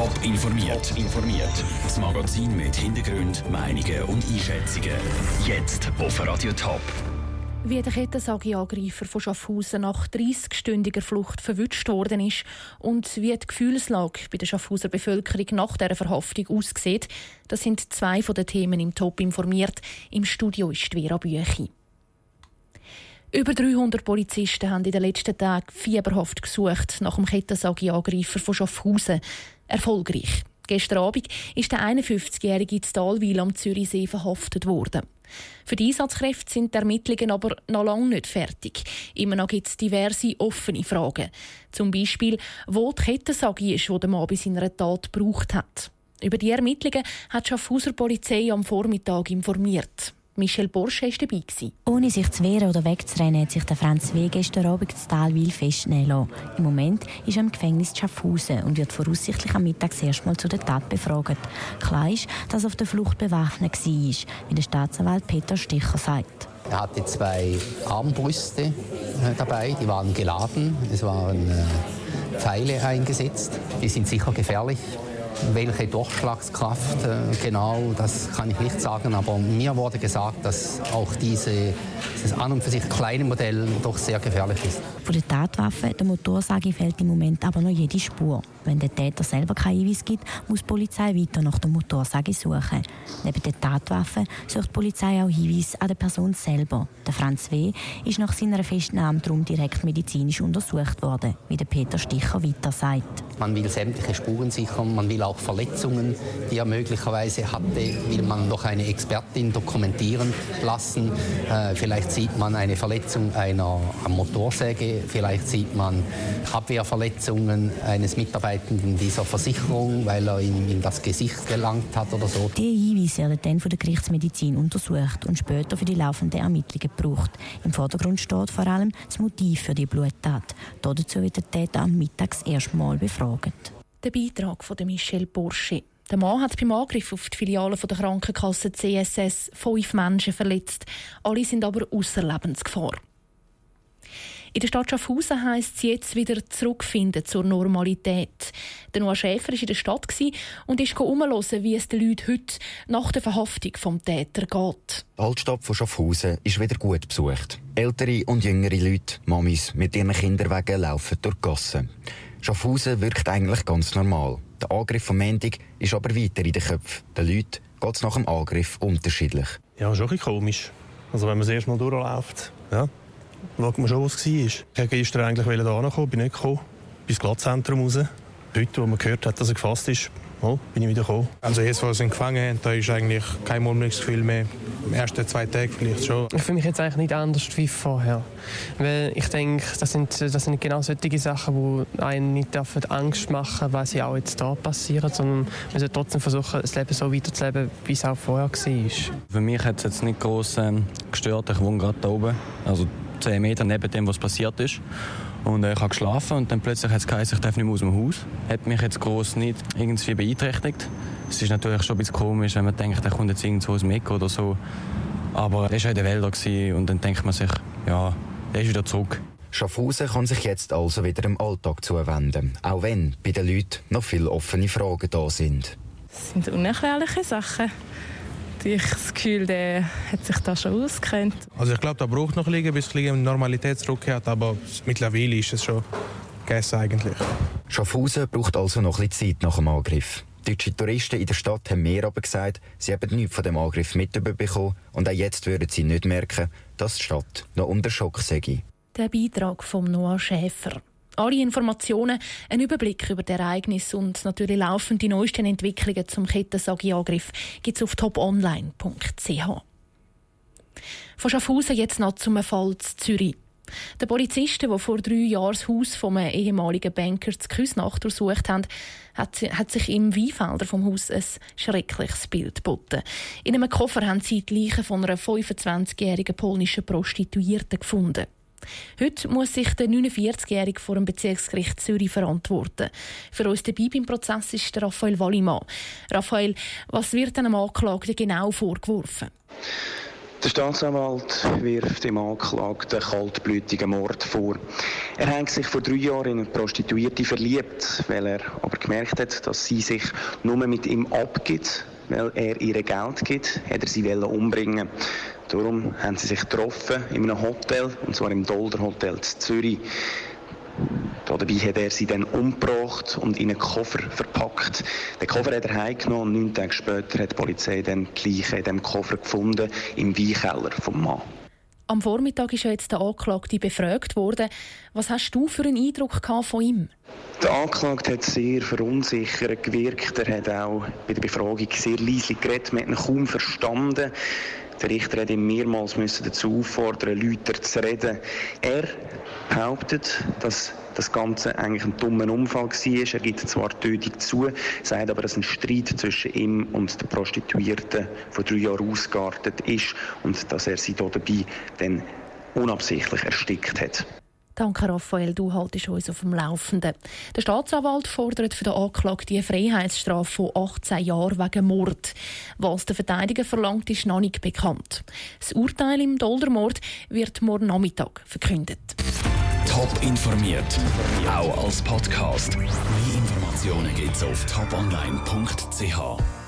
Top informiert. informiert. Das Magazin mit Hintergrund, Meinungen und Einschätzungen. Jetzt auf Radio Top. Wie der Kettensäge-Angreifer von Schaffhausen nach 30-stündiger Flucht verwünscht worden ist und wie die Gefühlslage bei der Schaffhauser Bevölkerung nach dieser Verhaftung aussieht, das sind zwei von den Themen im Top informiert. Im Studio ist Vera Büchi. Über 300 Polizisten haben in den letzten Tagen fieberhaft gesucht nach dem Kettensäge-Angreifer von Schaffhausen. Erfolgreich. Gestern Abend ist der 51-jährige in Talwil am Zürichsee verhaftet worden. Für die Einsatzkräfte sind die Ermittlungen aber noch lange nicht fertig. Immer noch gibt es diverse offene Fragen. Zum Beispiel, wo die Kettensäge ist, die der Mann bei seiner Tat gebraucht hat. Über die Ermittlungen hat die Schaffhauser Polizei am Vormittag informiert. Michel Borsche war dabei. Ohne sich zu wehren oder wegzurennen, hat sich der Franz W. gestern Abend zu Talwil festnehmen lassen. Im Moment ist er im Gefängnis Schaffhausen und wird voraussichtlich am Mittag erstmal zu der Tat befragt. Klar ist, dass er auf der Flucht bewaffnet war, wie der Staatsanwalt Peter Sticher sagt. Er hatte zwei Armbrüste äh, dabei, die waren geladen. Es waren äh, Pfeile eingesetzt. Die sind sicher gefährlich. Welche Durchschlagskraft äh, genau, das kann ich nicht sagen, aber mir wurde gesagt, dass auch diese, dieses an und für sich kleine Modell doch sehr gefährlich ist. Von der Tatwaffe, der Motorsage, fehlt im Moment aber noch jede Spur. Wenn der Täter selber keinen Hinweis gibt, muss die Polizei weiter nach der Motorsage suchen. Neben der Tatwaffe sucht die Polizei auch Hinweise an der Person selber. Der Franz W. ist nach seiner Festnahme darum direkt medizinisch untersucht worden, wie der Peter Sticher weiter sagt. Man will sämtliche Spuren sichern, man will auch Verletzungen, die er möglicherweise hatte, will man noch eine Expertin dokumentieren lassen. Äh, vielleicht sieht man eine Verletzung einer Motorsäge, vielleicht sieht man Abwehrverletzungen eines Mitarbeitenden dieser Versicherung, weil er ihm in das Gesicht gelangt hat oder so. Die Hinweise werden dann von der Gerichtsmedizin untersucht und später für die laufenden Ermittlungen gebraucht. Im Vordergrund steht vor allem das Motiv für die Bluttat. Dazu wird der Täter am Mittags erstmal befragt. Der Beitrag von Michel Borsche. Der Mann hat beim Angriff auf die Filiale der Krankenkasse CSS fünf Menschen verletzt. Alle sind aber außer Lebensgefahr. In der Stadt Schaffhausen heisst es jetzt wieder zurückfinden zur Normalität. Der Noah Schäfer war in der Stadt und ist umhören, wie es den Leuten heute nach der Verhaftung vom Täter geht. Die Altstadt von Schaffhausen ist wieder gut besucht. Ältere und jüngere Leute, Mamis mit ihren Kinderwagen laufen durch die Gassen. Schaffhausen wirkt eigentlich ganz normal. Der Angriff vom Mendig ist aber weiter in den Köpfen. Den Leuten geht es nach dem Angriff unterschiedlich. Ja, schon ein bisschen komisch. Also wenn man das erste Mal durchläuft, ja, schaut man schon, was es war. Ich wollte gestern eigentlich hierher kommen, bin nicht gekommen. Bis Glattzentrum raus. Heute, wo man gehört hat, dass er gefasst ist, oh, bin ich wieder gekommen. Also jetzt, wo sie ihn gefangen haben, da ist eigentlich kein Mulmungsgefühl mehr. Im ersten, zwei Tagen vielleicht schon. Ich fühle mich jetzt eigentlich nicht anders wie vorher. Weil ich denke, das sind, das sind genau solche Sachen, die einen nicht Angst machen dürfen, weil sie auch jetzt da passieren, sondern wir sollen trotzdem versuchen, das Leben so weiterzuleben, wie es auch vorher war. Für mich hat es jetzt nicht groß ähm, gestört. Ich wohne gerade da oben, also 10 Meter neben dem, was passiert ist. Und äh, ich habe geschlafen und dann plötzlich hat es geheißen, ich darf nicht mehr aus dem Haus. Hat mich jetzt groß nicht irgendwie beeinträchtigt. Es ist natürlich schon ein bisschen komisch, wenn man denkt, er kommt jetzt irgendwo aus Mekka oder so. Aber er war ja in den Wäldern und dann denkt man sich, ja, er ist wieder zurück. Schaffhausen kann sich jetzt also wieder im Alltag zuwenden, auch wenn bei den Leuten noch viele offene Fragen da sind. Das sind unerklärliche Sachen ich das Gefühl, der hat sich da schon auskennt. Also ich glaube, da braucht noch ein bis die Normalität zurückkehrt, aber mittlerweile ist es schon gegessen eigentlich. Schaffhausen braucht also noch ein bisschen Zeit nach dem Angriff. Deutsche Touristen in der Stadt haben mir aber gesagt, sie haben nichts von dem Angriff mitbekommen und auch jetzt würden sie nicht merken, dass die Stadt noch unter Schock sei. Der Beitrag von Noah Schäfer. Alle Informationen, ein Überblick über die Ereignisse und natürlich laufend die neuesten Entwicklungen zum Kettensagi-Angriff gibt es auf toponline.ch. Von Schaffhausen jetzt noch zum Fall zu Zürich. Der Polizisten, der vor drei Jahren das Haus vom ehemaligen Banker zu Küsnacht durchsucht haben, hat, hat sich im Weinfelder vom Haus ein schreckliches Bild geboten. In einem Koffer haben sie die Leiche von einer 25-jährigen polnischen Prostituierten gefunden. Heute muss sich der 49-Jährige vor dem Bezirksgericht Zürich verantworten. Für uns dabei beim Prozess ist der Raphael Wallimann. Raphael, was wird einem Anklagten genau vorgeworfen? Der Staatsanwalt wirft dem Anklagten kaltblütigen Mord vor. Er hat sich vor drei Jahren in eine Prostituierte verliebt, weil er aber gemerkt hat, dass sie sich nur mit ihm abgibt, weil er ihr Geld gibt, hat er sie umbringen Darum haben sie sich getroffen in einem Hotel, und zwar im Dolder Hotel in Zürich. Dabei hat er sie dann umgebracht und in einen Koffer verpackt. Den Koffer hat er heimgenommen und neun Tage später hat die Polizei dann die Leiche in diesem Koffer gefunden, im Weinkeller vom Mann. Am Vormittag ist jetzt der Anklagte befragt worden. Was hast du für einen Eindruck von ihm? Der Anklagte hat sehr verunsichert gewirkt. Er hat auch bei der Befragung sehr leise geredet. Man hat ihn kaum verstanden. Der Richter hat ihn mehrmals müssen dazu auffordern, lauter zu reden. Er behauptet, dass das Ganze eigentlich ein dummer Unfall war. Er gibt zwar die Tötung zu, sagt aber, dass ein Streit zwischen ihm und der Prostituierten vor drei Jahren ausgeartet ist und dass er sie dabei dann unabsichtlich erstickt hat. Danke, Raphael. Du haltest uns auf dem Laufenden. Der Staatsanwalt fordert für den Anklagten eine Freiheitsstrafe von 18 Jahren wegen Mord. Was der Verteidiger verlangt, ist noch nicht bekannt. Das Urteil im Doldermord wird morgen Nachmittag verkündet. Top informiert, auch als Podcast. Mehr Informationen gibt es auf toponline.ch.